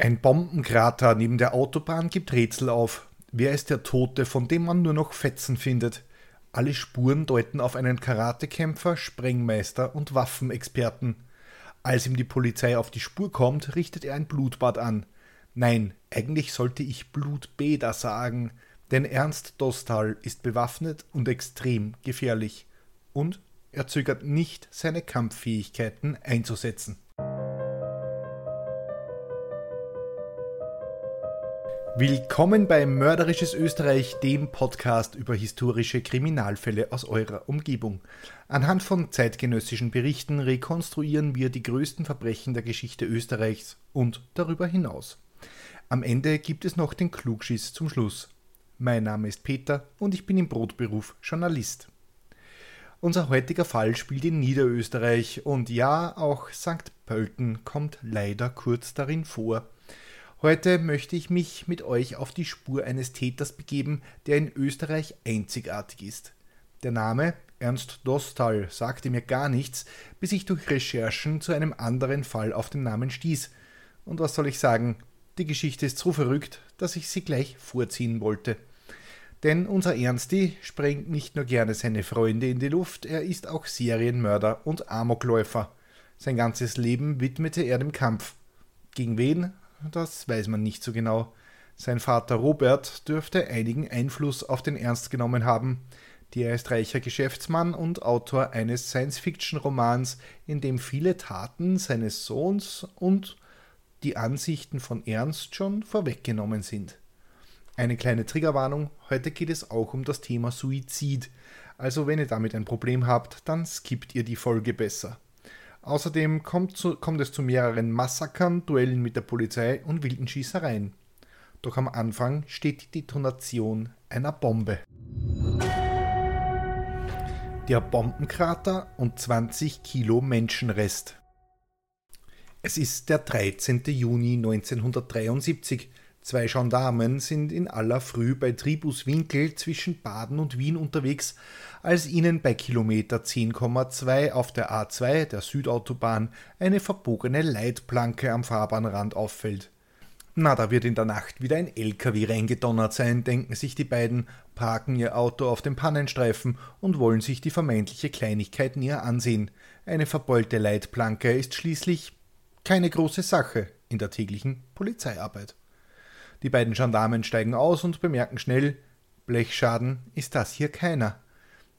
Ein Bombenkrater neben der Autobahn gibt Rätsel auf. Wer ist der Tote, von dem man nur noch Fetzen findet? Alle Spuren deuten auf einen Karatekämpfer, Sprengmeister und Waffenexperten. Als ihm die Polizei auf die Spur kommt, richtet er ein Blutbad an. Nein, eigentlich sollte ich Blutbäder sagen, denn Ernst Dostal ist bewaffnet und extrem gefährlich. Und er zögert nicht, seine Kampffähigkeiten einzusetzen. Willkommen bei Mörderisches Österreich, dem Podcast über historische Kriminalfälle aus eurer Umgebung. Anhand von zeitgenössischen Berichten rekonstruieren wir die größten Verbrechen der Geschichte Österreichs und darüber hinaus. Am Ende gibt es noch den Klugschiss zum Schluss. Mein Name ist Peter und ich bin im Brotberuf Journalist. Unser heutiger Fall spielt in Niederösterreich und ja, auch St. Pölten kommt leider kurz darin vor. Heute möchte ich mich mit euch auf die Spur eines Täters begeben, der in Österreich einzigartig ist. Der Name Ernst Dostal sagte mir gar nichts, bis ich durch Recherchen zu einem anderen Fall auf den Namen stieß. Und was soll ich sagen? Die Geschichte ist so verrückt, dass ich sie gleich vorziehen wollte. Denn unser Ernsti sprengt nicht nur gerne seine Freunde in die Luft, er ist auch Serienmörder und Amokläufer. Sein ganzes Leben widmete er dem Kampf. Gegen wen das weiß man nicht so genau. Sein Vater Robert dürfte einigen Einfluss auf den Ernst genommen haben. Der ist reicher Geschäftsmann und Autor eines Science-Fiction-Romans, in dem viele Taten seines Sohns und die Ansichten von Ernst schon vorweggenommen sind. Eine kleine Triggerwarnung, heute geht es auch um das Thema Suizid. Also wenn ihr damit ein Problem habt, dann skippt ihr die Folge besser. Außerdem kommt, zu, kommt es zu mehreren Massakern, Duellen mit der Polizei und wilden Schießereien. Doch am Anfang steht die Detonation einer Bombe. Der Bombenkrater und 20 Kilo Menschenrest. Es ist der 13. Juni 1973. Zwei Gendarmen sind in aller Früh bei Tribuswinkel zwischen Baden und Wien unterwegs, als ihnen bei Kilometer 10,2 auf der A2 der Südautobahn eine verbogene Leitplanke am Fahrbahnrand auffällt. Na, da wird in der Nacht wieder ein LKW reingedonnert sein, denken sich die beiden, parken ihr Auto auf dem Pannenstreifen und wollen sich die vermeintliche Kleinigkeit näher ansehen. Eine verbeulte Leitplanke ist schließlich keine große Sache in der täglichen Polizeiarbeit. Die beiden Gendarmen steigen aus und bemerken schnell, Blechschaden ist das hier keiner.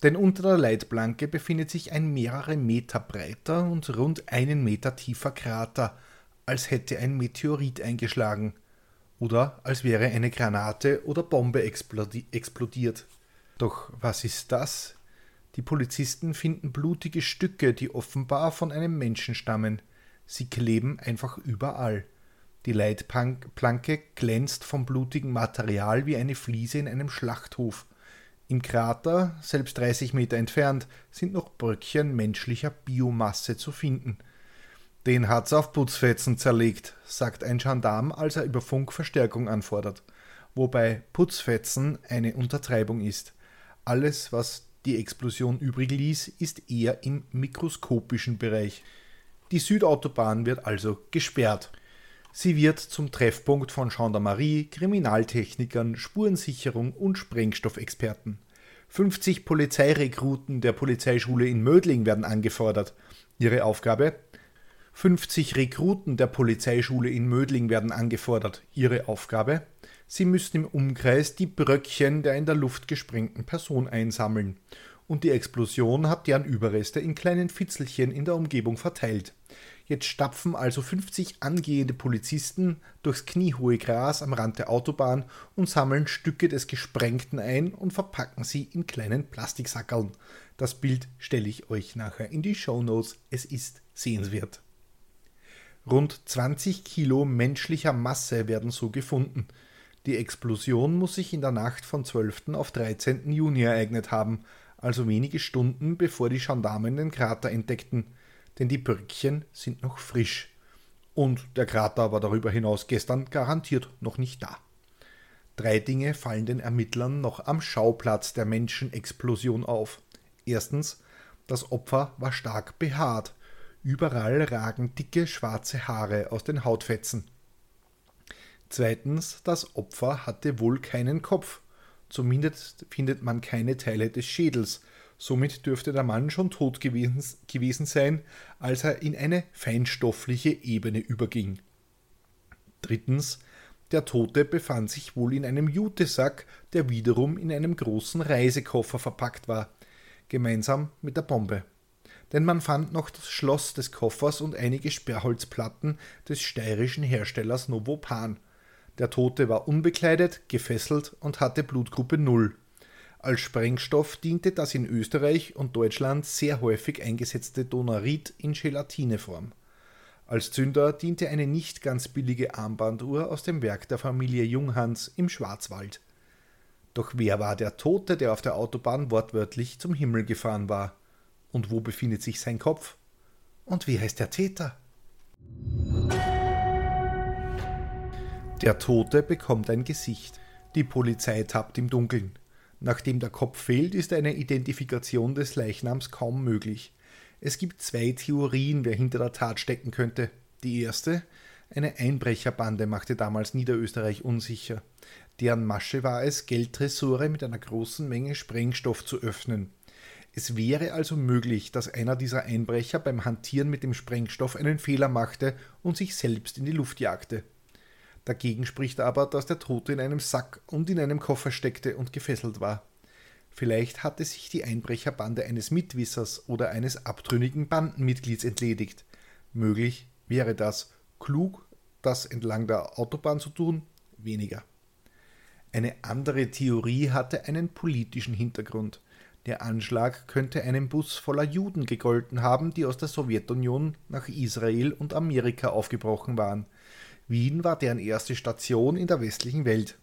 Denn unter der Leitplanke befindet sich ein mehrere Meter breiter und rund einen Meter tiefer Krater, als hätte ein Meteorit eingeschlagen oder als wäre eine Granate oder Bombe explodiert. Doch was ist das? Die Polizisten finden blutige Stücke, die offenbar von einem Menschen stammen. Sie kleben einfach überall. Die Leitplanke glänzt vom blutigen Material wie eine Fliese in einem Schlachthof. Im Krater, selbst 30 Meter entfernt, sind noch Bröckchen menschlicher Biomasse zu finden. Den hat's auf Putzfetzen zerlegt, sagt ein Gendarm, als er über Funk Verstärkung anfordert. Wobei Putzfetzen eine Untertreibung ist. Alles, was die Explosion übrig ließ, ist eher im mikroskopischen Bereich. Die Südautobahn wird also gesperrt. Sie wird zum Treffpunkt von Gendarmerie, Kriminaltechnikern, Spurensicherung und Sprengstoffexperten. 50 Polizeirekruten der Polizeischule in Mödling werden angefordert. Ihre Aufgabe? 50 Rekruten der Polizeischule in Mödling werden angefordert. Ihre Aufgabe? Sie müssen im Umkreis die Bröckchen der in der Luft gesprengten Person einsammeln. Und die Explosion hat deren Überreste in kleinen Fitzelchen in der Umgebung verteilt. Jetzt stapfen also 50 angehende Polizisten durchs kniehohe Gras am Rand der Autobahn und sammeln Stücke des Gesprengten ein und verpacken sie in kleinen Plastiksackerln. Das Bild stelle ich euch nachher in die Shownotes. Es ist sehenswert. Rund 20 Kilo menschlicher Masse werden so gefunden. Die Explosion muss sich in der Nacht von 12. auf 13. Juni ereignet haben, also wenige Stunden bevor die Gendarmen den Krater entdeckten denn die Bröckchen sind noch frisch. Und der Krater war darüber hinaus gestern garantiert noch nicht da. Drei Dinge fallen den Ermittlern noch am Schauplatz der Menschenexplosion auf. Erstens, das Opfer war stark behaart. Überall ragen dicke schwarze Haare aus den Hautfetzen. Zweitens, das Opfer hatte wohl keinen Kopf. Zumindest findet man keine Teile des Schädels, Somit dürfte der Mann schon tot gewesen, gewesen sein, als er in eine feinstoffliche Ebene überging. Drittens, der Tote befand sich wohl in einem Jutesack, der wiederum in einem großen Reisekoffer verpackt war, gemeinsam mit der Bombe. Denn man fand noch das Schloss des Koffers und einige Sperrholzplatten des steirischen Herstellers Novopan. Der Tote war unbekleidet, gefesselt und hatte Blutgruppe 0. Als Sprengstoff diente das in Österreich und Deutschland sehr häufig eingesetzte Donarit in Gelatineform. Als Zünder diente eine nicht ganz billige Armbanduhr aus dem Werk der Familie Junghans im Schwarzwald. Doch wer war der Tote, der auf der Autobahn wortwörtlich zum Himmel gefahren war? Und wo befindet sich sein Kopf? Und wie heißt der Täter? Der Tote bekommt ein Gesicht. Die Polizei tappt im Dunkeln. Nachdem der Kopf fehlt, ist eine Identifikation des Leichnams kaum möglich. Es gibt zwei Theorien, wer hinter der Tat stecken könnte. Die erste, eine Einbrecherbande machte damals Niederösterreich unsicher. Deren Masche war es, Geldtresore mit einer großen Menge Sprengstoff zu öffnen. Es wäre also möglich, dass einer dieser Einbrecher beim Hantieren mit dem Sprengstoff einen Fehler machte und sich selbst in die Luft jagte. Dagegen spricht aber, dass der Tote in einem Sack und in einem Koffer steckte und gefesselt war. Vielleicht hatte sich die Einbrecherbande eines Mitwissers oder eines abtrünnigen Bandenmitglieds entledigt. Möglich wäre das. Klug, das entlang der Autobahn zu tun, weniger. Eine andere Theorie hatte einen politischen Hintergrund. Der Anschlag könnte einem Bus voller Juden gegolten haben, die aus der Sowjetunion nach Israel und Amerika aufgebrochen waren. Wien war deren erste Station in der westlichen Welt.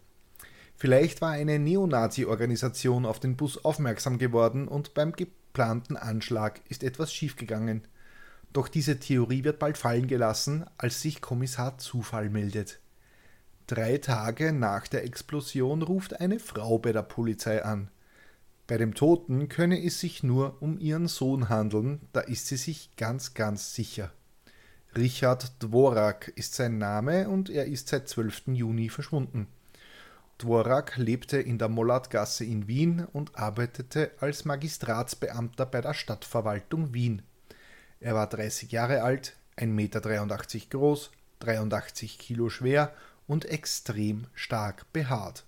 Vielleicht war eine Neonazi-Organisation auf den Bus aufmerksam geworden und beim geplanten Anschlag ist etwas schiefgegangen. Doch diese Theorie wird bald fallen gelassen, als sich Kommissar Zufall meldet. Drei Tage nach der Explosion ruft eine Frau bei der Polizei an. Bei dem Toten könne es sich nur um ihren Sohn handeln, da ist sie sich ganz, ganz sicher. Richard Dvorak ist sein Name und er ist seit 12. Juni verschwunden. Dvorak lebte in der Mollatgasse in Wien und arbeitete als Magistratsbeamter bei der Stadtverwaltung Wien. Er war 30 Jahre alt, 1,83 Meter groß, 83 Kilo schwer und extrem stark behaart.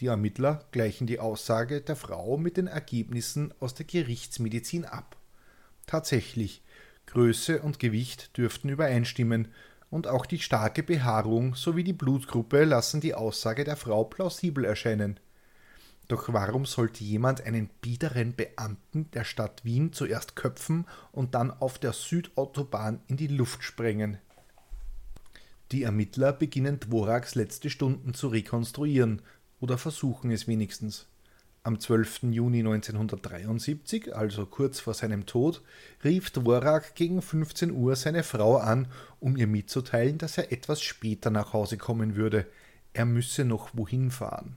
Die Ermittler gleichen die Aussage der Frau mit den Ergebnissen aus der Gerichtsmedizin ab. Tatsächlich, Größe und Gewicht dürften übereinstimmen, und auch die starke Behaarung sowie die Blutgruppe lassen die Aussage der Frau plausibel erscheinen. Doch warum sollte jemand einen biederen Beamten der Stadt Wien zuerst köpfen und dann auf der Südautobahn in die Luft sprengen? Die Ermittler beginnen Dvoraks letzte Stunden zu rekonstruieren oder versuchen es wenigstens. Am 12. Juni 1973, also kurz vor seinem Tod, rief Dvorak gegen 15 Uhr seine Frau an, um ihr mitzuteilen, dass er etwas später nach Hause kommen würde. Er müsse noch wohin fahren.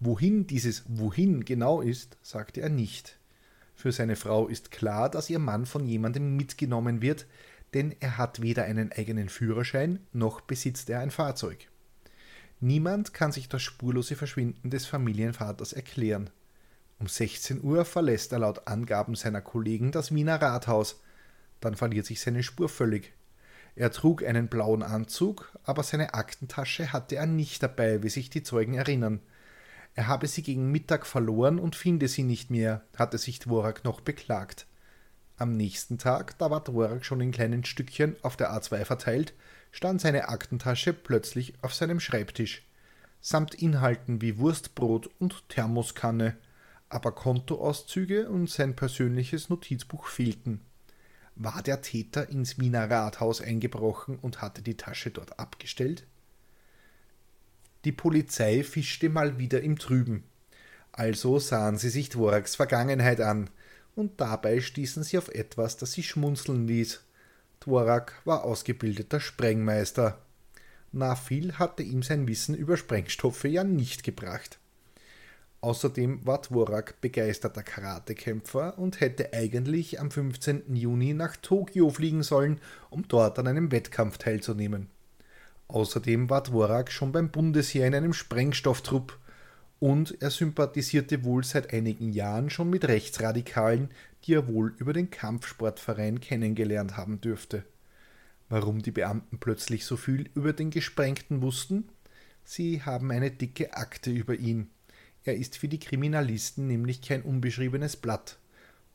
Wohin dieses Wohin genau ist, sagte er nicht. Für seine Frau ist klar, dass ihr Mann von jemandem mitgenommen wird, denn er hat weder einen eigenen Führerschein noch besitzt er ein Fahrzeug. Niemand kann sich das spurlose Verschwinden des Familienvaters erklären. Um 16 Uhr verlässt er laut Angaben seiner Kollegen das Wiener Rathaus. Dann verliert sich seine Spur völlig. Er trug einen blauen Anzug, aber seine Aktentasche hatte er nicht dabei, wie sich die Zeugen erinnern. Er habe sie gegen Mittag verloren und finde sie nicht mehr, hatte sich Dvorak noch beklagt. Am nächsten Tag, da war Dvorak schon in kleinen Stückchen auf der A2 verteilt, stand seine Aktentasche plötzlich auf seinem Schreibtisch, samt Inhalten wie Wurstbrot und Thermoskanne, aber Kontoauszüge und sein persönliches Notizbuch fehlten. War der Täter ins Wiener Rathaus eingebrochen und hatte die Tasche dort abgestellt? Die Polizei fischte mal wieder im Trüben. Also sahen sie sich Dvoraks Vergangenheit an, und dabei stießen sie auf etwas, das sie schmunzeln ließ. Dvorak war ausgebildeter Sprengmeister. Na viel hatte ihm sein Wissen über Sprengstoffe ja nicht gebracht. Außerdem war Dvorak begeisterter Karatekämpfer und hätte eigentlich am 15. Juni nach Tokio fliegen sollen, um dort an einem Wettkampf teilzunehmen. Außerdem war Dvorak schon beim Bundesheer in einem Sprengstofftrupp und er sympathisierte wohl seit einigen Jahren schon mit Rechtsradikalen, die er wohl über den Kampfsportverein kennengelernt haben dürfte. Warum die Beamten plötzlich so viel über den Gesprengten wussten? Sie haben eine dicke Akte über ihn. Er ist für die Kriminalisten nämlich kein unbeschriebenes Blatt.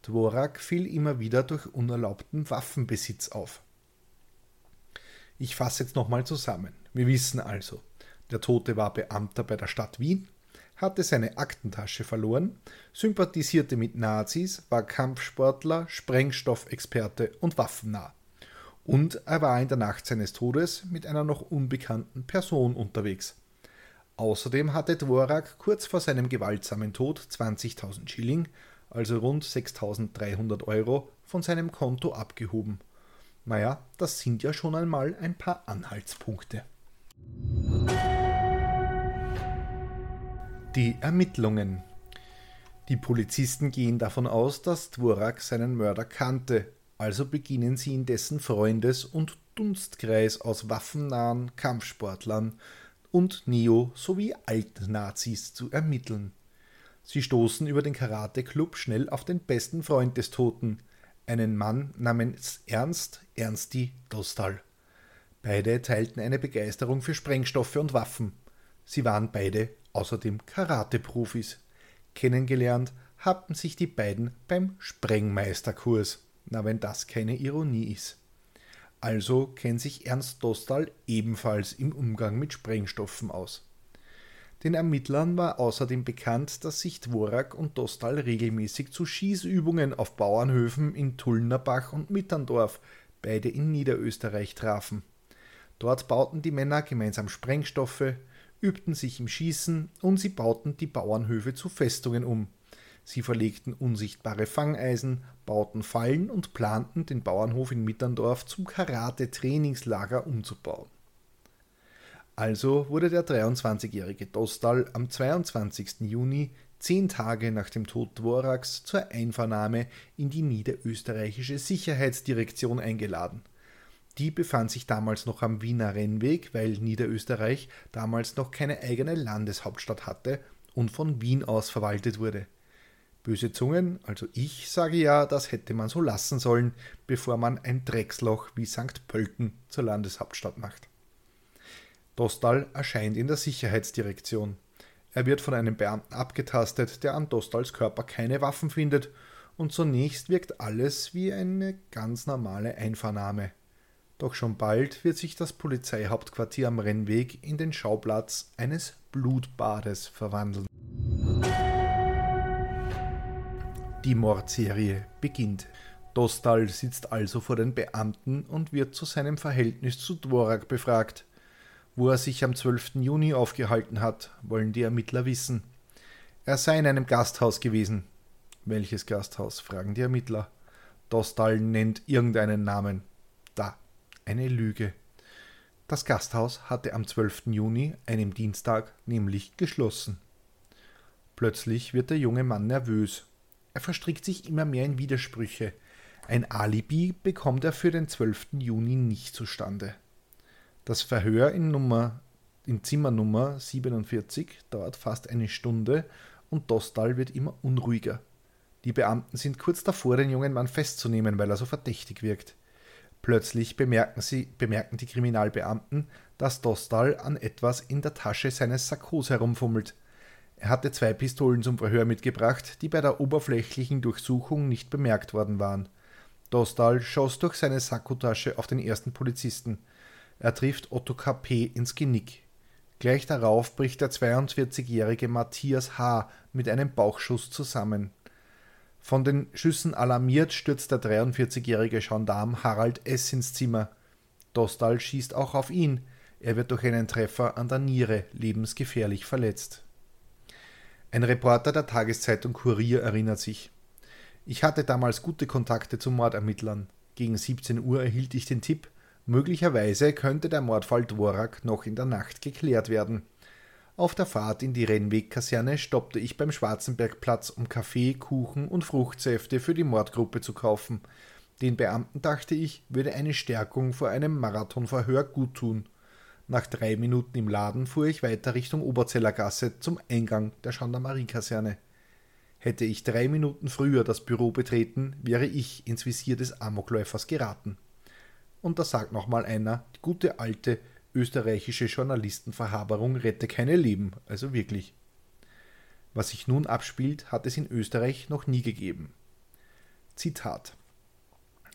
Dvorak fiel immer wieder durch unerlaubten Waffenbesitz auf. Ich fasse jetzt nochmal zusammen. Wir wissen also, der Tote war Beamter bei der Stadt Wien, hatte seine Aktentasche verloren, sympathisierte mit Nazis, war Kampfsportler, Sprengstoffexperte und waffennah. Und er war in der Nacht seines Todes mit einer noch unbekannten Person unterwegs. Außerdem hatte Dvorak kurz vor seinem gewaltsamen Tod 20.000 Schilling, also rund 6.300 Euro, von seinem Konto abgehoben. Naja, das sind ja schon einmal ein paar Anhaltspunkte. Die Ermittlungen. Die Polizisten gehen davon aus, dass Dvorak seinen Mörder kannte, also beginnen sie in dessen Freundes- und Dunstkreis aus waffennahen Kampfsportlern und Neo- sowie Altnazis zu ermitteln. Sie stoßen über den Karate-Club schnell auf den besten Freund des Toten, einen Mann namens Ernst Ernsti Dostal. Beide teilten eine Begeisterung für Sprengstoffe und Waffen. Sie waren beide außerdem Karate-Profis. Kennengelernt hatten sich die beiden beim Sprengmeisterkurs. Na, wenn das keine Ironie ist. Also kennt sich Ernst Dostal ebenfalls im Umgang mit Sprengstoffen aus. Den Ermittlern war außerdem bekannt, dass sich Dvorak und Dostal regelmäßig zu Schießübungen auf Bauernhöfen in Tullnerbach und Mitterndorf, beide in Niederösterreich, trafen. Dort bauten die Männer gemeinsam Sprengstoffe, übten sich im Schießen und sie bauten die Bauernhöfe zu Festungen um. Sie verlegten unsichtbare Fangeisen, bauten Fallen und planten, den Bauernhof in Mitterndorf zum Karate-Trainingslager umzubauen. Also wurde der 23-jährige Dostal am 22. Juni, zehn Tage nach dem Tod Dvoraks, zur Einvernahme in die niederösterreichische Sicherheitsdirektion eingeladen. Die befand sich damals noch am Wiener Rennweg, weil Niederösterreich damals noch keine eigene Landeshauptstadt hatte und von Wien aus verwaltet wurde. Böse Zungen, also ich sage ja, das hätte man so lassen sollen, bevor man ein Drecksloch wie St. Pölten zur Landeshauptstadt macht. Dostal erscheint in der Sicherheitsdirektion. Er wird von einem Beamten abgetastet, der an Dostals Körper keine Waffen findet, und zunächst wirkt alles wie eine ganz normale Einvernahme. Doch schon bald wird sich das Polizeihauptquartier am Rennweg in den Schauplatz eines Blutbades verwandeln. Die Mordserie beginnt. Dostal sitzt also vor den Beamten und wird zu seinem Verhältnis zu Dvorak befragt. Wo er sich am 12. Juni aufgehalten hat, wollen die Ermittler wissen. Er sei in einem Gasthaus gewesen. Welches Gasthaus? fragen die Ermittler. Dostal nennt irgendeinen Namen. Da, eine Lüge. Das Gasthaus hatte am 12. Juni, einem Dienstag, nämlich geschlossen. Plötzlich wird der junge Mann nervös. Er verstrickt sich immer mehr in Widersprüche. Ein Alibi bekommt er für den 12. Juni nicht zustande. Das Verhör in, Nummer, in Zimmernummer 47 dauert fast eine Stunde und Dostal wird immer unruhiger. Die Beamten sind kurz davor, den jungen Mann festzunehmen, weil er so verdächtig wirkt. Plötzlich bemerken, sie, bemerken die Kriminalbeamten, dass Dostal an etwas in der Tasche seines Sakkos herumfummelt. Er hatte zwei Pistolen zum Verhör mitgebracht, die bei der oberflächlichen Durchsuchung nicht bemerkt worden waren. Dostal schoss durch seine Sakkotasche auf den ersten Polizisten. Er trifft Otto KP ins Genick. Gleich darauf bricht der 42-jährige Matthias H. mit einem Bauchschuss zusammen. Von den Schüssen alarmiert stürzt der 43-jährige Gendarm Harald S. ins Zimmer. Dostal schießt auch auf ihn. Er wird durch einen Treffer an der Niere lebensgefährlich verletzt. Ein Reporter der Tageszeitung Kurier erinnert sich. Ich hatte damals gute Kontakte zu Mordermittlern. Gegen 17 Uhr erhielt ich den Tipp, möglicherweise könnte der Mordfall Dvorak noch in der Nacht geklärt werden. Auf der Fahrt in die Rennwegkaserne stoppte ich beim Schwarzenbergplatz, um Kaffee, Kuchen und Fruchtsäfte für die Mordgruppe zu kaufen. Den Beamten dachte ich, würde eine Stärkung vor einem Marathonverhör guttun. Nach drei Minuten im Laden fuhr ich weiter Richtung Oberzeller Gasse zum Eingang der Gendarmeriekaserne. Hätte ich drei Minuten früher das Büro betreten, wäre ich ins Visier des Amokläufers geraten. Und da sagt nochmal einer, die gute alte österreichische Journalistenverhaberung rette keine Leben, also wirklich. Was sich nun abspielt, hat es in Österreich noch nie gegeben. Zitat.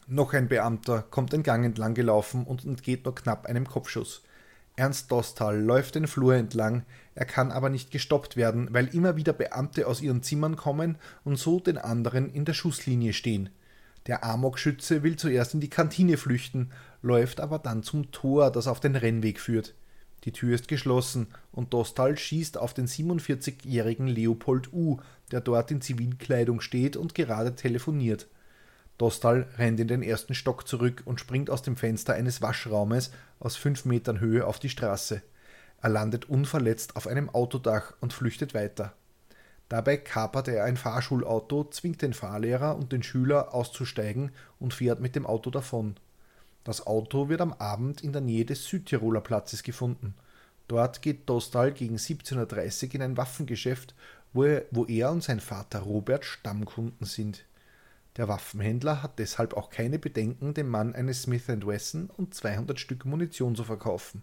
Noch ein Beamter kommt den Gang entlang gelaufen und entgeht nur knapp einem Kopfschuss. Ernst Dostal läuft den Flur entlang, er kann aber nicht gestoppt werden, weil immer wieder Beamte aus ihren Zimmern kommen und so den anderen in der Schusslinie stehen. Der Amokschütze will zuerst in die Kantine flüchten, läuft aber dann zum Tor, das auf den Rennweg führt. Die Tür ist geschlossen und Dostal schießt auf den 47-jährigen Leopold U., der dort in Zivilkleidung steht und gerade telefoniert. Dostal rennt in den ersten Stock zurück und springt aus dem Fenster eines Waschraumes aus fünf Metern Höhe auf die Straße. Er landet unverletzt auf einem Autodach und flüchtet weiter. Dabei kapert er ein Fahrschulauto, zwingt den Fahrlehrer und den Schüler auszusteigen und fährt mit dem Auto davon. Das Auto wird am Abend in der Nähe des Südtiroler Platzes gefunden. Dort geht Dostal gegen 17.30 Uhr in ein Waffengeschäft, wo er, wo er und sein Vater Robert Stammkunden sind. Der Waffenhändler hat deshalb auch keine Bedenken, dem Mann eine Smith Wesson und 200 Stück Munition zu verkaufen.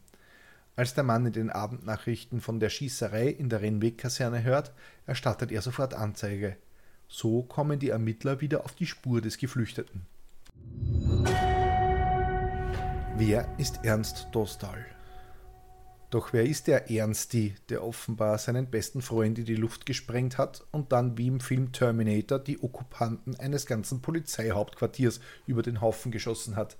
Als der Mann in den Abendnachrichten von der Schießerei in der Rennwegkaserne hört, erstattet er sofort Anzeige. So kommen die Ermittler wieder auf die Spur des Geflüchteten. Wer ist Ernst Dostal? Doch wer ist der Ernsti, der offenbar seinen besten Freund in die Luft gesprengt hat und dann wie im Film Terminator die Okkupanten eines ganzen Polizeihauptquartiers über den Haufen geschossen hat?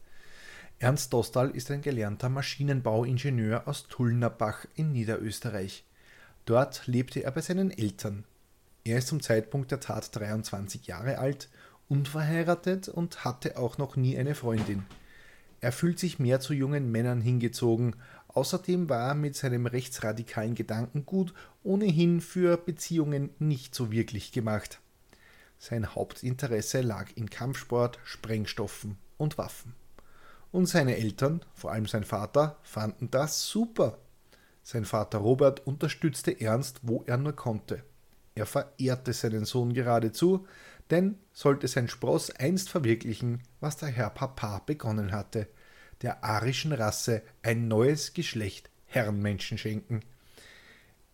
Ernst Dostal ist ein gelernter Maschinenbauingenieur aus Tullnerbach in Niederösterreich. Dort lebte er bei seinen Eltern. Er ist zum Zeitpunkt der Tat 23 Jahre alt, unverheiratet und hatte auch noch nie eine Freundin. Er fühlt sich mehr zu jungen Männern hingezogen, außerdem war er mit seinem rechtsradikalen Gedankengut ohnehin für Beziehungen nicht so wirklich gemacht. Sein Hauptinteresse lag in Kampfsport, Sprengstoffen und Waffen. Und seine Eltern, vor allem sein Vater, fanden das super. Sein Vater Robert unterstützte Ernst, wo er nur konnte. Er verehrte seinen Sohn geradezu, denn sollte sein Spross einst verwirklichen, was der Herr Papa begonnen hatte, der arischen Rasse ein neues Geschlecht Herrenmenschen schenken.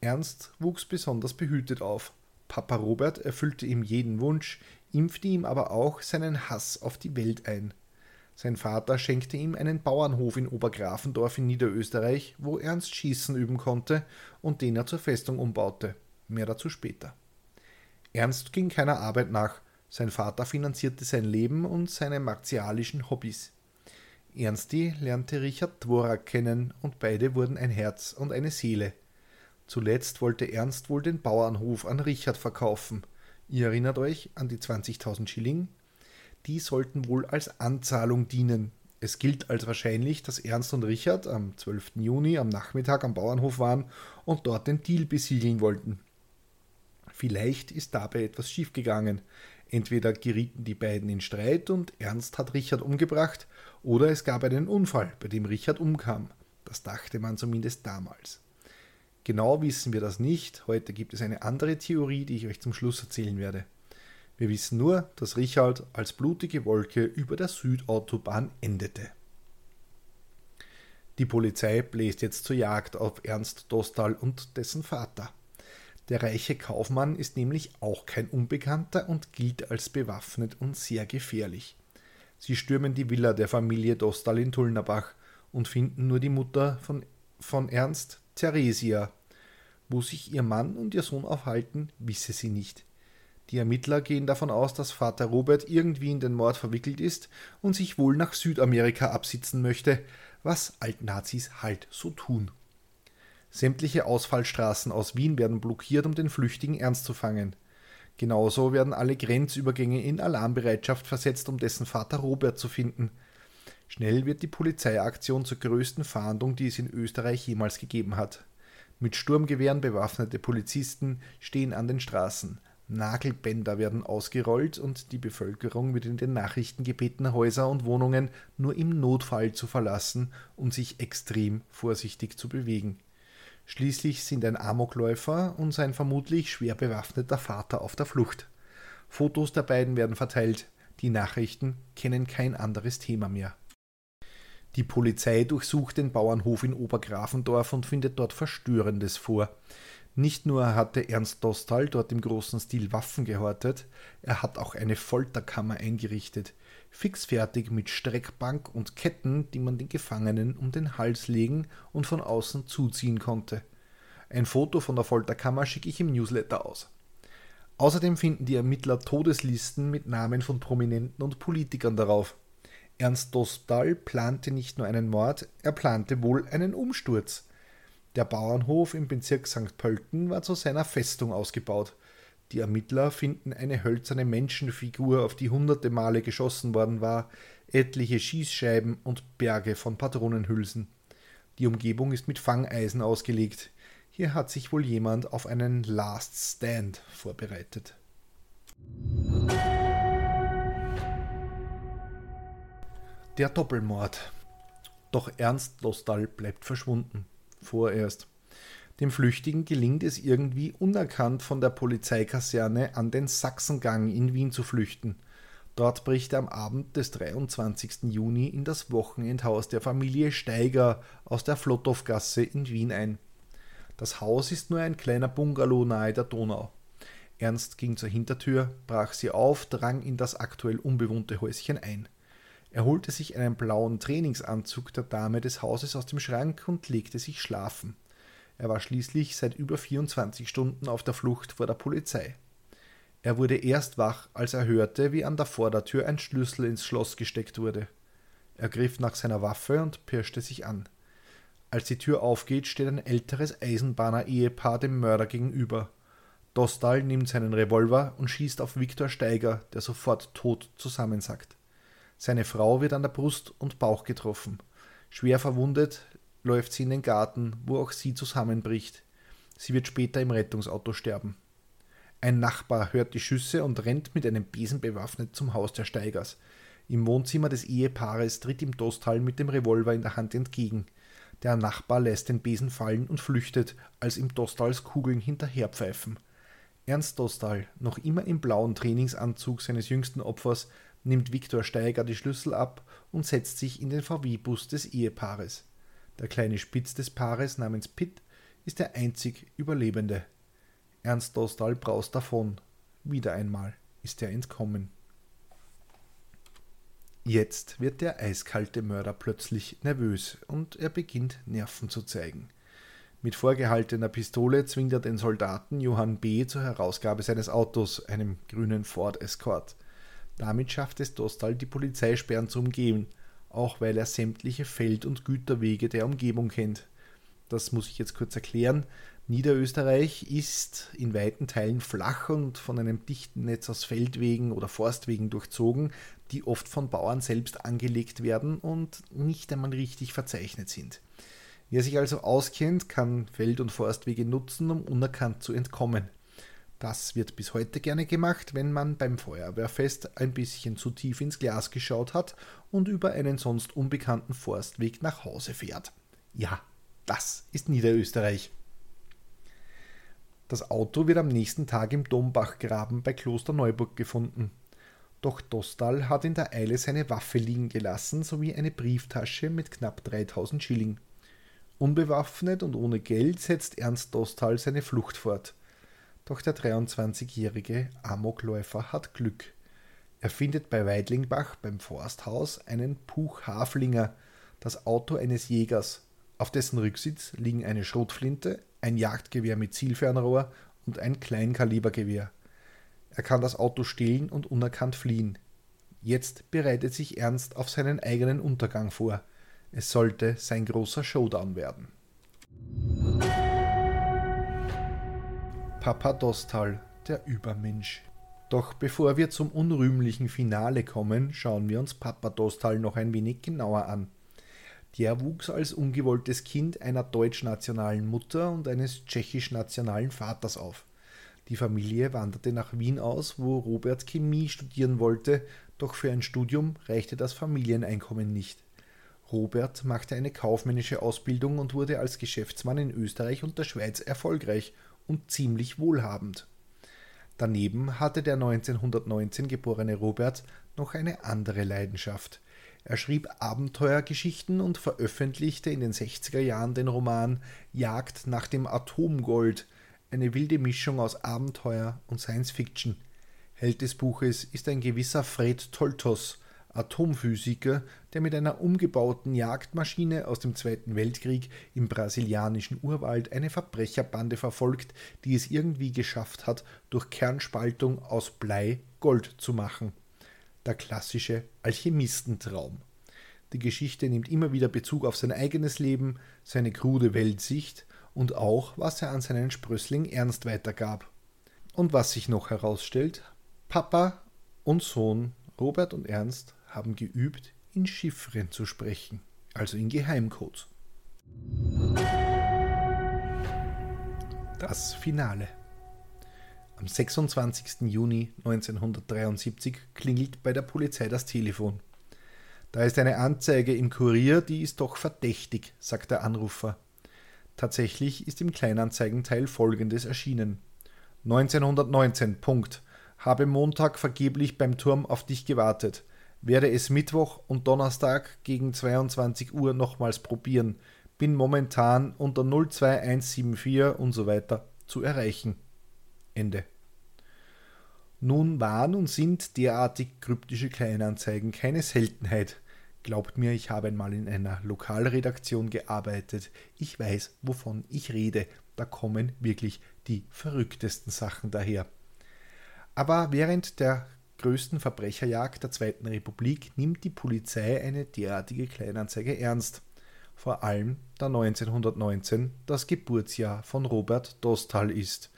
Ernst wuchs besonders behütet auf. Papa Robert erfüllte ihm jeden Wunsch, impfte ihm aber auch seinen Hass auf die Welt ein. Sein Vater schenkte ihm einen Bauernhof in Obergrafendorf in Niederösterreich, wo Ernst Schießen üben konnte und den er zur Festung umbaute. Mehr dazu später. Ernst ging keiner Arbeit nach, sein Vater finanzierte sein Leben und seine martialischen Hobbys. Ernsti lernte Richard Dvorak kennen und beide wurden ein Herz und eine Seele. Zuletzt wollte Ernst wohl den Bauernhof an Richard verkaufen. Ihr erinnert euch an die 20.000 Schilling, die sollten wohl als Anzahlung dienen. Es gilt als wahrscheinlich, dass Ernst und Richard am 12. Juni am Nachmittag am Bauernhof waren und dort den Deal besiegeln wollten. Vielleicht ist dabei etwas schiefgegangen. Entweder gerieten die beiden in Streit und Ernst hat Richard umgebracht, oder es gab einen Unfall, bei dem Richard umkam. Das dachte man zumindest damals. Genau wissen wir das nicht. Heute gibt es eine andere Theorie, die ich euch zum Schluss erzählen werde. Wir wissen nur, dass Richard als blutige Wolke über der Südautobahn endete. Die Polizei bläst jetzt zur Jagd auf Ernst Dostal und dessen Vater. Der reiche Kaufmann ist nämlich auch kein Unbekannter und gilt als bewaffnet und sehr gefährlich. Sie stürmen die Villa der Familie Dostal in Tullnerbach und finden nur die Mutter von, von Ernst, Theresia. Wo sich ihr Mann und ihr Sohn aufhalten, wisse sie nicht. Die Ermittler gehen davon aus, dass Vater Robert irgendwie in den Mord verwickelt ist und sich wohl nach Südamerika absitzen möchte, was Altnazis halt so tun. Sämtliche Ausfallstraßen aus Wien werden blockiert, um den Flüchtigen ernst zu fangen. Genauso werden alle Grenzübergänge in Alarmbereitschaft versetzt, um dessen Vater Robert zu finden. Schnell wird die Polizeiaktion zur größten Fahndung, die es in Österreich jemals gegeben hat. Mit Sturmgewehren bewaffnete Polizisten stehen an den Straßen. Nagelbänder werden ausgerollt und die Bevölkerung wird in den Nachrichten gebeten, Häuser und Wohnungen nur im Notfall zu verlassen und sich extrem vorsichtig zu bewegen. Schließlich sind ein Amokläufer und sein vermutlich schwer bewaffneter Vater auf der Flucht. Fotos der beiden werden verteilt. Die Nachrichten kennen kein anderes Thema mehr. Die Polizei durchsucht den Bauernhof in Obergrafendorf und findet dort Verstörendes vor. Nicht nur hatte Ernst Dostal dort im großen Stil Waffen gehortet, er hat auch eine Folterkammer eingerichtet, fixfertig mit Streckbank und Ketten, die man den Gefangenen um den Hals legen und von außen zuziehen konnte. Ein Foto von der Folterkammer schicke ich im Newsletter aus. Außerdem finden die Ermittler Todeslisten mit Namen von Prominenten und Politikern darauf. Ernst Dostal plante nicht nur einen Mord, er plante wohl einen Umsturz. Der Bauernhof im Bezirk St. Pölten war zu seiner Festung ausgebaut. Die Ermittler finden eine hölzerne Menschenfigur, auf die hunderte Male geschossen worden war, etliche Schießscheiben und Berge von Patronenhülsen. Die Umgebung ist mit Fangeisen ausgelegt. Hier hat sich wohl jemand auf einen Last Stand vorbereitet. Der Doppelmord. Doch Ernst Lostal bleibt verschwunden vorerst. Dem Flüchtigen gelingt es irgendwie unerkannt von der Polizeikaserne an den Sachsengang in Wien zu flüchten. Dort bricht er am Abend des 23. Juni in das Wochenendhaus der Familie Steiger aus der Flottowgasse in Wien ein. Das Haus ist nur ein kleiner Bungalow nahe der Donau. Ernst ging zur Hintertür, brach sie auf, drang in das aktuell unbewohnte Häuschen ein. Er holte sich einen blauen Trainingsanzug der Dame des Hauses aus dem Schrank und legte sich schlafen. Er war schließlich seit über 24 Stunden auf der Flucht vor der Polizei. Er wurde erst wach, als er hörte, wie an der Vordertür ein Schlüssel ins Schloss gesteckt wurde. Er griff nach seiner Waffe und pirschte sich an. Als die Tür aufgeht, steht ein älteres Eisenbahner-Ehepaar dem Mörder gegenüber. Dostal nimmt seinen Revolver und schießt auf Viktor Steiger, der sofort tot zusammensackt. Seine Frau wird an der Brust und Bauch getroffen. Schwer verwundet läuft sie in den Garten, wo auch sie zusammenbricht. Sie wird später im Rettungsauto sterben. Ein Nachbar hört die Schüsse und rennt mit einem Besen bewaffnet zum Haus der Steigers. Im Wohnzimmer des Ehepaares tritt ihm Dostal mit dem Revolver in der Hand entgegen. Der Nachbar lässt den Besen fallen und flüchtet, als ihm Dostals Kugeln hinterherpfeifen. Ernst Dostal, noch immer im blauen Trainingsanzug seines jüngsten Opfers, nimmt Viktor Steiger die Schlüssel ab und setzt sich in den VW-Bus des Ehepaares. Der kleine Spitz des Paares namens Pitt ist der einzig Überlebende. Ernst Dostal braust davon. Wieder einmal ist er entkommen. Jetzt wird der eiskalte Mörder plötzlich nervös und er beginnt Nerven zu zeigen. Mit vorgehaltener Pistole zwingt er den Soldaten Johann B. zur Herausgabe seines Autos, einem grünen Ford Escort. Damit schafft es Dostal, die Polizeisperren zu umgehen, auch weil er sämtliche Feld- und Güterwege der Umgebung kennt. Das muss ich jetzt kurz erklären. Niederösterreich ist in weiten Teilen flach und von einem dichten Netz aus Feldwegen oder Forstwegen durchzogen, die oft von Bauern selbst angelegt werden und nicht einmal richtig verzeichnet sind. Wer sich also auskennt, kann Feld- und Forstwege nutzen, um unerkannt zu entkommen. Das wird bis heute gerne gemacht, wenn man beim Feuerwehrfest ein bisschen zu tief ins Glas geschaut hat und über einen sonst unbekannten Forstweg nach Hause fährt. Ja, das ist Niederösterreich. Das Auto wird am nächsten Tag im Dombachgraben bei Kloster Neuburg gefunden. Doch Dostal hat in der Eile seine Waffe liegen gelassen sowie eine Brieftasche mit knapp 3000 Schilling. Unbewaffnet und ohne Geld setzt Ernst Dostal seine Flucht fort. Doch der 23-jährige Amokläufer hat Glück. Er findet bei Weidlingbach beim Forsthaus einen Puch Haflinger, das Auto eines Jägers. Auf dessen Rücksitz liegen eine Schrotflinte, ein Jagdgewehr mit Zielfernrohr und ein Kleinkalibergewehr. Er kann das Auto stehlen und unerkannt fliehen. Jetzt bereitet sich Ernst auf seinen eigenen Untergang vor. Es sollte sein großer Showdown werden. Papa Dostal, der Übermensch. Doch bevor wir zum unrühmlichen Finale kommen, schauen wir uns Papa Dostal noch ein wenig genauer an. Der wuchs als ungewolltes Kind einer deutschnationalen Mutter und eines tschechisch-nationalen Vaters auf. Die Familie wanderte nach Wien aus, wo Robert Chemie studieren wollte, doch für ein Studium reichte das Familieneinkommen nicht. Robert machte eine kaufmännische Ausbildung und wurde als Geschäftsmann in Österreich und der Schweiz erfolgreich und ziemlich wohlhabend. Daneben hatte der 1919 geborene Robert noch eine andere Leidenschaft. Er schrieb Abenteuergeschichten und veröffentlichte in den 60er Jahren den Roman Jagd nach dem Atomgold, eine wilde Mischung aus Abenteuer und Science Fiction. Held des Buches ist ein gewisser Fred Toltos, Atomphysiker, der mit einer umgebauten Jagdmaschine aus dem Zweiten Weltkrieg im brasilianischen Urwald eine Verbrecherbande verfolgt, die es irgendwie geschafft hat, durch Kernspaltung aus Blei Gold zu machen. Der klassische Alchemistentraum. Die Geschichte nimmt immer wieder Bezug auf sein eigenes Leben, seine krude Weltsicht und auch, was er an seinen Sprössling Ernst weitergab. Und was sich noch herausstellt, Papa und Sohn Robert und Ernst haben geübt, in Chiffren zu sprechen, also in Geheimcodes. Das Finale. Am 26. Juni 1973 klingelt bei der Polizei das Telefon. Da ist eine Anzeige im Kurier, die ist doch verdächtig, sagt der Anrufer. Tatsächlich ist im Kleinanzeigenteil folgendes erschienen. 1919. Punkt. Habe Montag vergeblich beim Turm auf dich gewartet werde es Mittwoch und Donnerstag gegen 22 Uhr nochmals probieren. Bin momentan unter 02174 und so weiter zu erreichen. Ende. Nun waren und sind derartig kryptische Kleinanzeigen keine Seltenheit. Glaubt mir, ich habe einmal in einer Lokalredaktion gearbeitet. Ich weiß, wovon ich rede. Da kommen wirklich die verrücktesten Sachen daher. Aber während der größten Verbrecherjagd der Zweiten Republik nimmt die Polizei eine derartige Kleinanzeige ernst. Vor allem da 1919 das Geburtsjahr von Robert Dostal ist.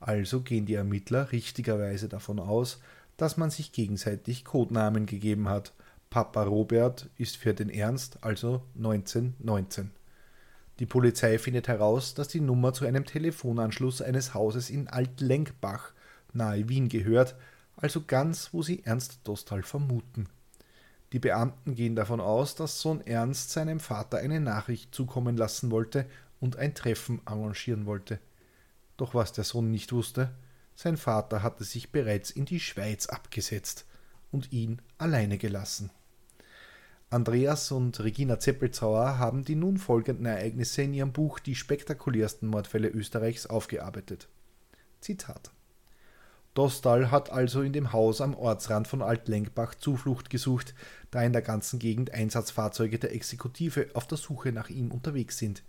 Also gehen die Ermittler richtigerweise davon aus, dass man sich gegenseitig Codenamen gegeben hat. Papa Robert ist für den Ernst also 1919. Die Polizei findet heraus, dass die Nummer zu einem Telefonanschluss eines Hauses in Altlenkbach nahe Wien gehört, also ganz, wo sie Ernst Dostal vermuten. Die Beamten gehen davon aus, dass Sohn Ernst seinem Vater eine Nachricht zukommen lassen wollte und ein Treffen arrangieren wollte. Doch was der Sohn nicht wusste, sein Vater hatte sich bereits in die Schweiz abgesetzt und ihn alleine gelassen. Andreas und Regina Zeppelzauer haben die nun folgenden Ereignisse in ihrem Buch Die spektakulärsten Mordfälle Österreichs aufgearbeitet. Zitat Dostal hat also in dem Haus am Ortsrand von Altlenkbach Zuflucht gesucht, da in der ganzen Gegend Einsatzfahrzeuge der Exekutive auf der Suche nach ihm unterwegs sind.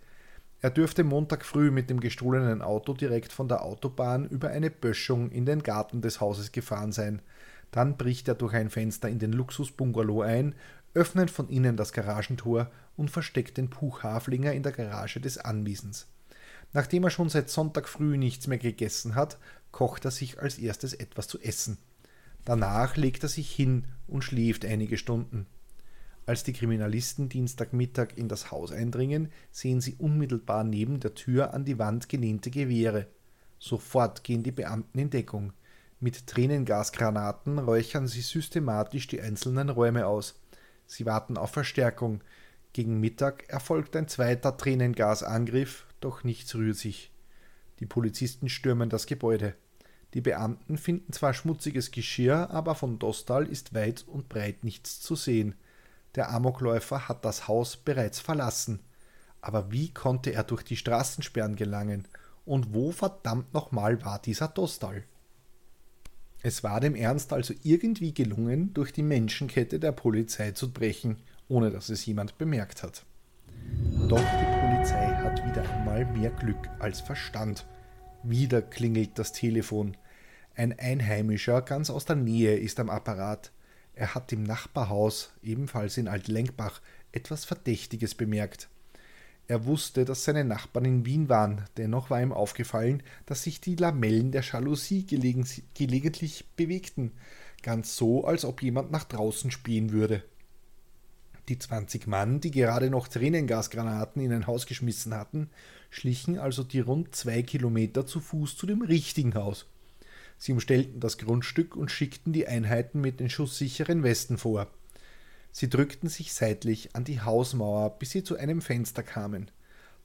Er dürfte Montag früh mit dem gestohlenen Auto direkt von der Autobahn über eine Böschung in den Garten des Hauses gefahren sein. Dann bricht er durch ein Fenster in den Luxusbungalow ein, öffnet von innen das Garagentor und versteckt den Puch Haflinger in der Garage des Anwesens. Nachdem er schon seit Sonntag früh nichts mehr gegessen hat, kocht er sich als erstes etwas zu essen. Danach legt er sich hin und schläft einige Stunden. Als die Kriminalisten Dienstagmittag in das Haus eindringen, sehen sie unmittelbar neben der Tür an die Wand gelehnte Gewehre. Sofort gehen die Beamten in Deckung. Mit Tränengasgranaten räuchern sie systematisch die einzelnen Räume aus. Sie warten auf Verstärkung. Gegen Mittag erfolgt ein zweiter Tränengasangriff, doch nichts rührt sich. Die Polizisten stürmen das Gebäude. Die Beamten finden zwar schmutziges Geschirr, aber von Dostal ist weit und breit nichts zu sehen. Der Amokläufer hat das Haus bereits verlassen. Aber wie konnte er durch die Straßensperren gelangen? Und wo verdammt nochmal war dieser Dostal? Es war dem Ernst also irgendwie gelungen, durch die Menschenkette der Polizei zu brechen, ohne dass es jemand bemerkt hat. Doch die Polizei hat wieder einmal mehr Glück als Verstand. Wieder klingelt das Telefon. Ein Einheimischer ganz aus der Nähe ist am Apparat. Er hat im Nachbarhaus, ebenfalls in Altlenkbach, etwas Verdächtiges bemerkt. Er wusste, dass seine Nachbarn in Wien waren, dennoch war ihm aufgefallen, dass sich die Lamellen der Jalousie gelegentlich bewegten, ganz so, als ob jemand nach draußen spähen würde. Die 20 Mann, die gerade noch Tränengasgranaten in ein Haus geschmissen hatten, schlichen also die rund zwei Kilometer zu Fuß zu dem richtigen Haus. Sie umstellten das Grundstück und schickten die Einheiten mit den schusssicheren Westen vor. Sie drückten sich seitlich an die Hausmauer, bis sie zu einem Fenster kamen.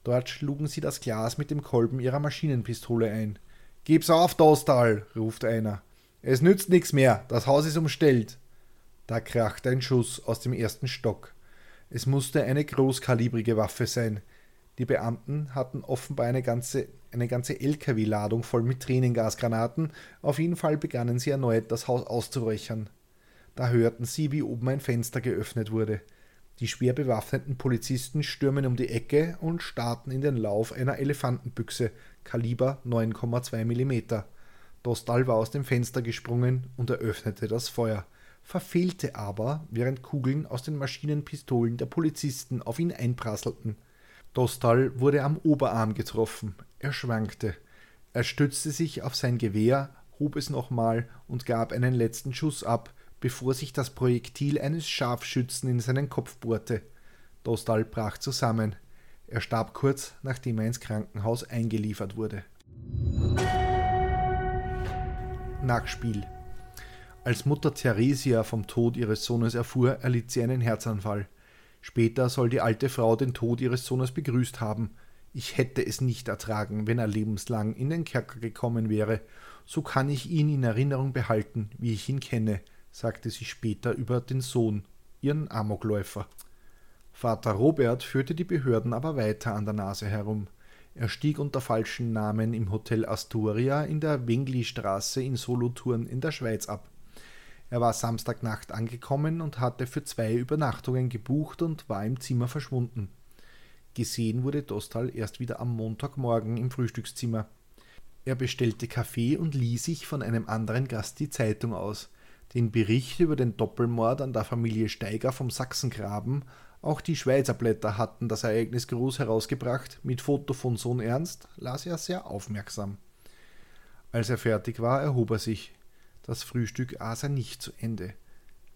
Dort schlugen sie das Glas mit dem Kolben ihrer Maschinenpistole ein. Gib's auf, Dostal, ruft einer. Es nützt nichts mehr, das Haus ist umstellt. Da krachte ein Schuss aus dem ersten Stock. Es musste eine großkalibrige Waffe sein. Die Beamten hatten offenbar eine ganze, eine ganze LKW-Ladung voll mit Tränengasgranaten. Auf jeden Fall begannen sie erneut, das Haus auszuräuchern. Da hörten sie, wie oben ein Fenster geöffnet wurde. Die schwer bewaffneten Polizisten stürmen um die Ecke und starten in den Lauf einer Elefantenbüchse, Kaliber 9,2 mm. Dostal war aus dem Fenster gesprungen und eröffnete das Feuer, verfehlte aber, während Kugeln aus den Maschinenpistolen der Polizisten auf ihn einprasselten. Dostal wurde am Oberarm getroffen. Er schwankte. Er stützte sich auf sein Gewehr, hob es nochmal und gab einen letzten Schuss ab, bevor sich das Projektil eines Scharfschützen in seinen Kopf bohrte. Dostal brach zusammen. Er starb kurz, nachdem er ins Krankenhaus eingeliefert wurde. Nachspiel Als Mutter Theresia vom Tod ihres Sohnes erfuhr, erlitt sie einen Herzanfall. Später soll die alte Frau den Tod ihres Sohnes begrüßt haben. Ich hätte es nicht ertragen, wenn er lebenslang in den Kerker gekommen wäre. So kann ich ihn in Erinnerung behalten, wie ich ihn kenne sagte sie später über den Sohn, ihren Amokläufer. Vater Robert führte die Behörden aber weiter an der Nase herum. Er stieg unter falschen Namen im Hotel Astoria in der Wengli-Straße in Solothurn in der Schweiz ab. Er war Samstagnacht angekommen und hatte für zwei Übernachtungen gebucht und war im Zimmer verschwunden. Gesehen wurde Dostal erst wieder am Montagmorgen im Frühstückszimmer. Er bestellte Kaffee und lieh sich von einem anderen Gast die Zeitung aus den Bericht über den Doppelmord an der Familie Steiger vom Sachsengraben, auch die Schweizer Blätter hatten das Ereignis groß herausgebracht, mit Foto von Sohn Ernst las er sehr aufmerksam. Als er fertig war, erhob er sich. Das Frühstück aß er nicht zu Ende.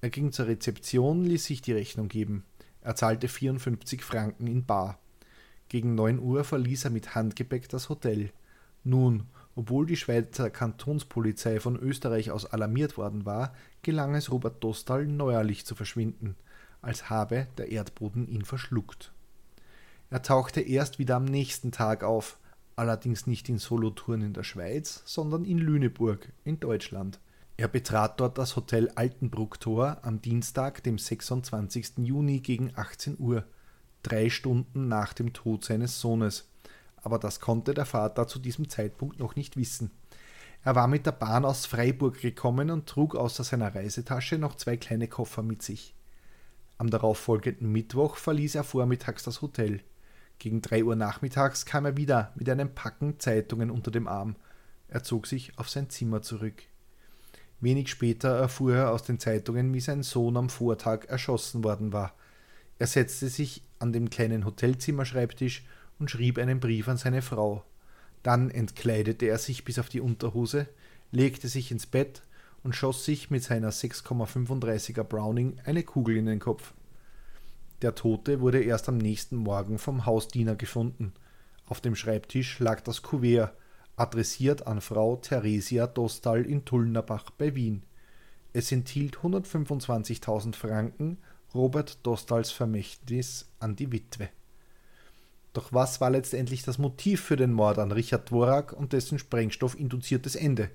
Er ging zur Rezeption, ließ sich die Rechnung geben. Er zahlte 54 Franken in Bar. Gegen neun Uhr verließ er mit Handgepäck das Hotel. Nun, obwohl die Schweizer Kantonspolizei von Österreich aus alarmiert worden war, gelang es Robert Dostal neuerlich zu verschwinden, als habe der Erdboden ihn verschluckt. Er tauchte erst wieder am nächsten Tag auf, allerdings nicht in Solothurn in der Schweiz, sondern in Lüneburg in Deutschland. Er betrat dort das Hotel Altenbrucktor am Dienstag, dem 26. Juni gegen 18 Uhr, drei Stunden nach dem Tod seines Sohnes aber das konnte der Vater zu diesem Zeitpunkt noch nicht wissen. Er war mit der Bahn aus Freiburg gekommen und trug außer seiner Reisetasche noch zwei kleine Koffer mit sich. Am darauffolgenden Mittwoch verließ er vormittags das Hotel. Gegen drei Uhr nachmittags kam er wieder mit einem Packen Zeitungen unter dem Arm. Er zog sich auf sein Zimmer zurück. Wenig später erfuhr er aus den Zeitungen, wie sein Sohn am Vortag erschossen worden war. Er setzte sich an dem kleinen Hotelzimmerschreibtisch und schrieb einen Brief an seine Frau. Dann entkleidete er sich bis auf die Unterhose, legte sich ins Bett und schoss sich mit seiner 6,35er Browning eine Kugel in den Kopf. Der Tote wurde erst am nächsten Morgen vom Hausdiener gefunden. Auf dem Schreibtisch lag das Kuvert, adressiert an Frau Theresia Dostal in Tullnerbach bei Wien. Es enthielt 125.000 Franken Robert Dostals Vermächtnis an die Witwe. Doch was war letztendlich das Motiv für den Mord an Richard Dvorak und dessen sprengstoffinduziertes Ende?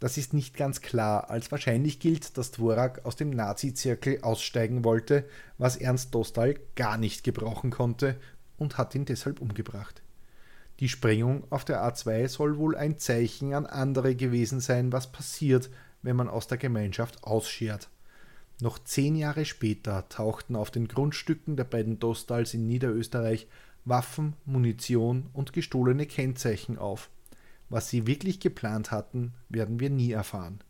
Das ist nicht ganz klar. Als wahrscheinlich gilt, dass Dvorak aus dem Nazi-Zirkel aussteigen wollte, was Ernst Dostal gar nicht gebrauchen konnte und hat ihn deshalb umgebracht. Die Sprengung auf der A2 soll wohl ein Zeichen an andere gewesen sein, was passiert, wenn man aus der Gemeinschaft ausschert. Noch zehn Jahre später tauchten auf den Grundstücken der beiden Dostals in Niederösterreich Waffen, Munition und gestohlene Kennzeichen auf. Was sie wirklich geplant hatten, werden wir nie erfahren.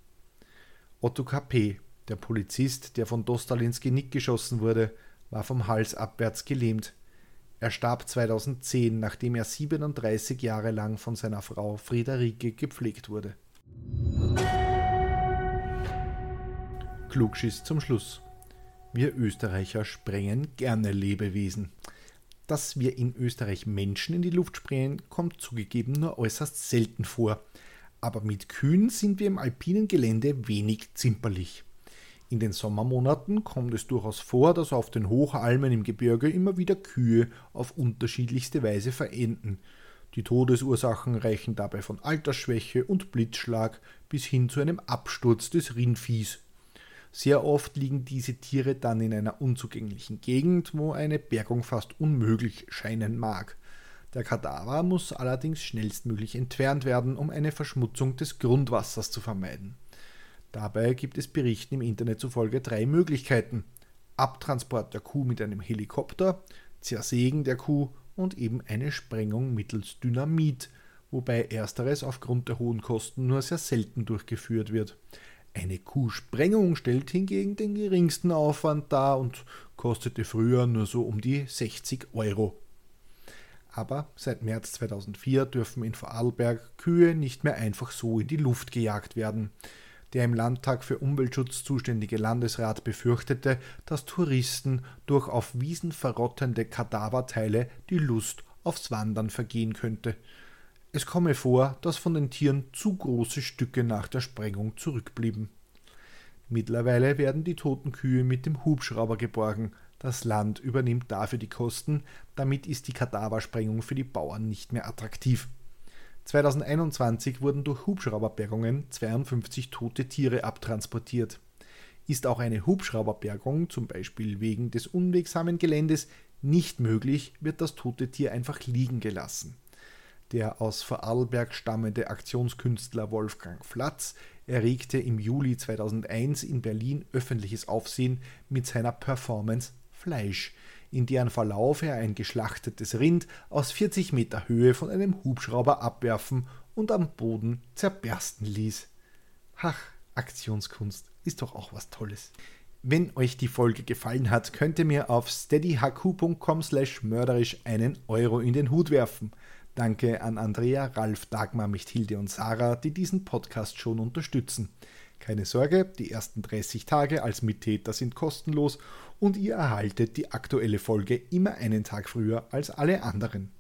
Otto KP, der Polizist, der von Dostal ins Genick geschossen wurde, war vom Hals abwärts gelähmt. Er starb 2010, nachdem er 37 Jahre lang von seiner Frau Friederike gepflegt wurde. Klugschiss zum Schluss. Wir Österreicher sprengen gerne Lebewesen. Dass wir in Österreich Menschen in die Luft sprengen, kommt zugegeben nur äußerst selten vor. Aber mit Kühen sind wir im alpinen Gelände wenig zimperlich. In den Sommermonaten kommt es durchaus vor, dass auf den Hochalmen im Gebirge immer wieder Kühe auf unterschiedlichste Weise verenden. Die Todesursachen reichen dabei von Altersschwäche und Blitzschlag bis hin zu einem Absturz des Rindviehs. Sehr oft liegen diese Tiere dann in einer unzugänglichen Gegend, wo eine Bergung fast unmöglich scheinen mag. Der Kadaver muss allerdings schnellstmöglich entfernt werden, um eine Verschmutzung des Grundwassers zu vermeiden. Dabei gibt es Berichten im Internet zufolge drei Möglichkeiten. Abtransport der Kuh mit einem Helikopter, Zersägen der Kuh und eben eine Sprengung mittels Dynamit, wobei ersteres aufgrund der hohen Kosten nur sehr selten durchgeführt wird. Eine Kuhsprengung stellt hingegen den geringsten Aufwand dar und kostete früher nur so um die 60 Euro. Aber seit März 2004 dürfen in Vorarlberg Kühe nicht mehr einfach so in die Luft gejagt werden. Der im Landtag für Umweltschutz zuständige Landesrat befürchtete, dass Touristen durch auf Wiesen verrottende Kadaverteile die Lust aufs Wandern vergehen könnte. Es komme vor, dass von den Tieren zu große Stücke nach der Sprengung zurückblieben. Mittlerweile werden die toten Kühe mit dem Hubschrauber geborgen. Das Land übernimmt dafür die Kosten, damit ist die Kadaversprengung für die Bauern nicht mehr attraktiv. 2021 wurden durch Hubschrauberbergungen 52 tote Tiere abtransportiert. Ist auch eine Hubschrauberbergung, zum Beispiel wegen des unwegsamen Geländes, nicht möglich, wird das tote Tier einfach liegen gelassen. Der aus Vorarlberg stammende Aktionskünstler Wolfgang Flatz erregte im Juli 2001 in Berlin öffentliches Aufsehen mit seiner Performance Fleisch, in deren Verlauf er ein geschlachtetes Rind aus 40 Meter Höhe von einem Hubschrauber abwerfen und am Boden zerbersten ließ. Ach, Aktionskunst ist doch auch was Tolles. Wenn euch die Folge gefallen hat, könnt ihr mir auf steadyhq.com slash mörderisch einen Euro in den Hut werfen. Danke an Andrea, Ralf, Dagmar, Michthilde und Sarah, die diesen Podcast schon unterstützen. Keine Sorge, die ersten 30 Tage als Mittäter sind kostenlos und ihr erhaltet die aktuelle Folge immer einen Tag früher als alle anderen.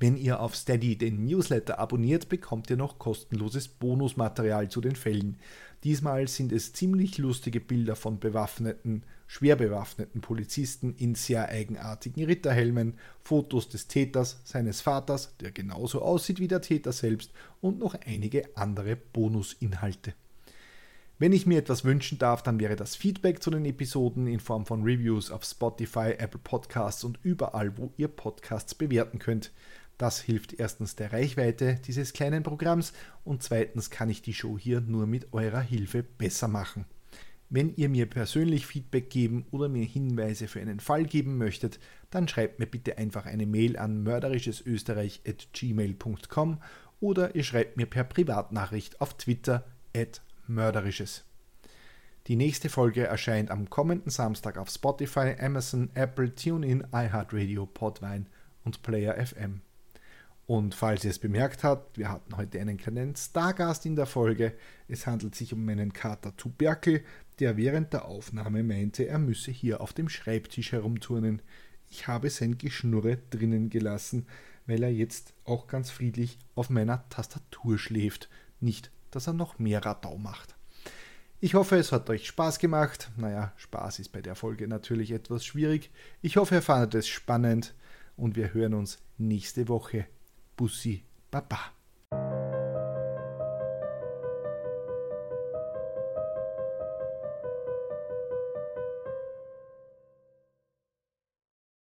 Wenn ihr auf Steady den Newsletter abonniert, bekommt ihr noch kostenloses Bonusmaterial zu den Fällen. Diesmal sind es ziemlich lustige Bilder von bewaffneten, schwer bewaffneten Polizisten in sehr eigenartigen Ritterhelmen, Fotos des Täters, seines Vaters, der genauso aussieht wie der Täter selbst und noch einige andere Bonusinhalte. Wenn ich mir etwas wünschen darf, dann wäre das Feedback zu den Episoden in Form von Reviews auf Spotify, Apple Podcasts und überall, wo ihr Podcasts bewerten könnt. Das hilft erstens der Reichweite dieses kleinen Programms und zweitens kann ich die Show hier nur mit eurer Hilfe besser machen. Wenn ihr mir persönlich Feedback geben oder mir Hinweise für einen Fall geben möchtet, dann schreibt mir bitte einfach eine Mail an mörderischesösterreich.gmail.com oder ihr schreibt mir per Privatnachricht auf Twitter at Mörderisches. Die nächste Folge erscheint am kommenden Samstag auf Spotify, Amazon, Apple, TuneIn, iHeartRadio, Podvine und Player FM. Und falls ihr es bemerkt habt, wir hatten heute einen kleinen Stargast in der Folge. Es handelt sich um meinen Kater Tuberkel, der während der Aufnahme meinte, er müsse hier auf dem Schreibtisch herumturnen. Ich habe sein Geschnurre drinnen gelassen, weil er jetzt auch ganz friedlich auf meiner Tastatur schläft, nicht dass er noch mehr Radau macht. Ich hoffe, es hat euch Spaß gemacht. Naja, Spaß ist bei der Folge natürlich etwas schwierig. Ich hoffe, ihr fandet es spannend und wir hören uns nächste Woche. Bussi, Baba.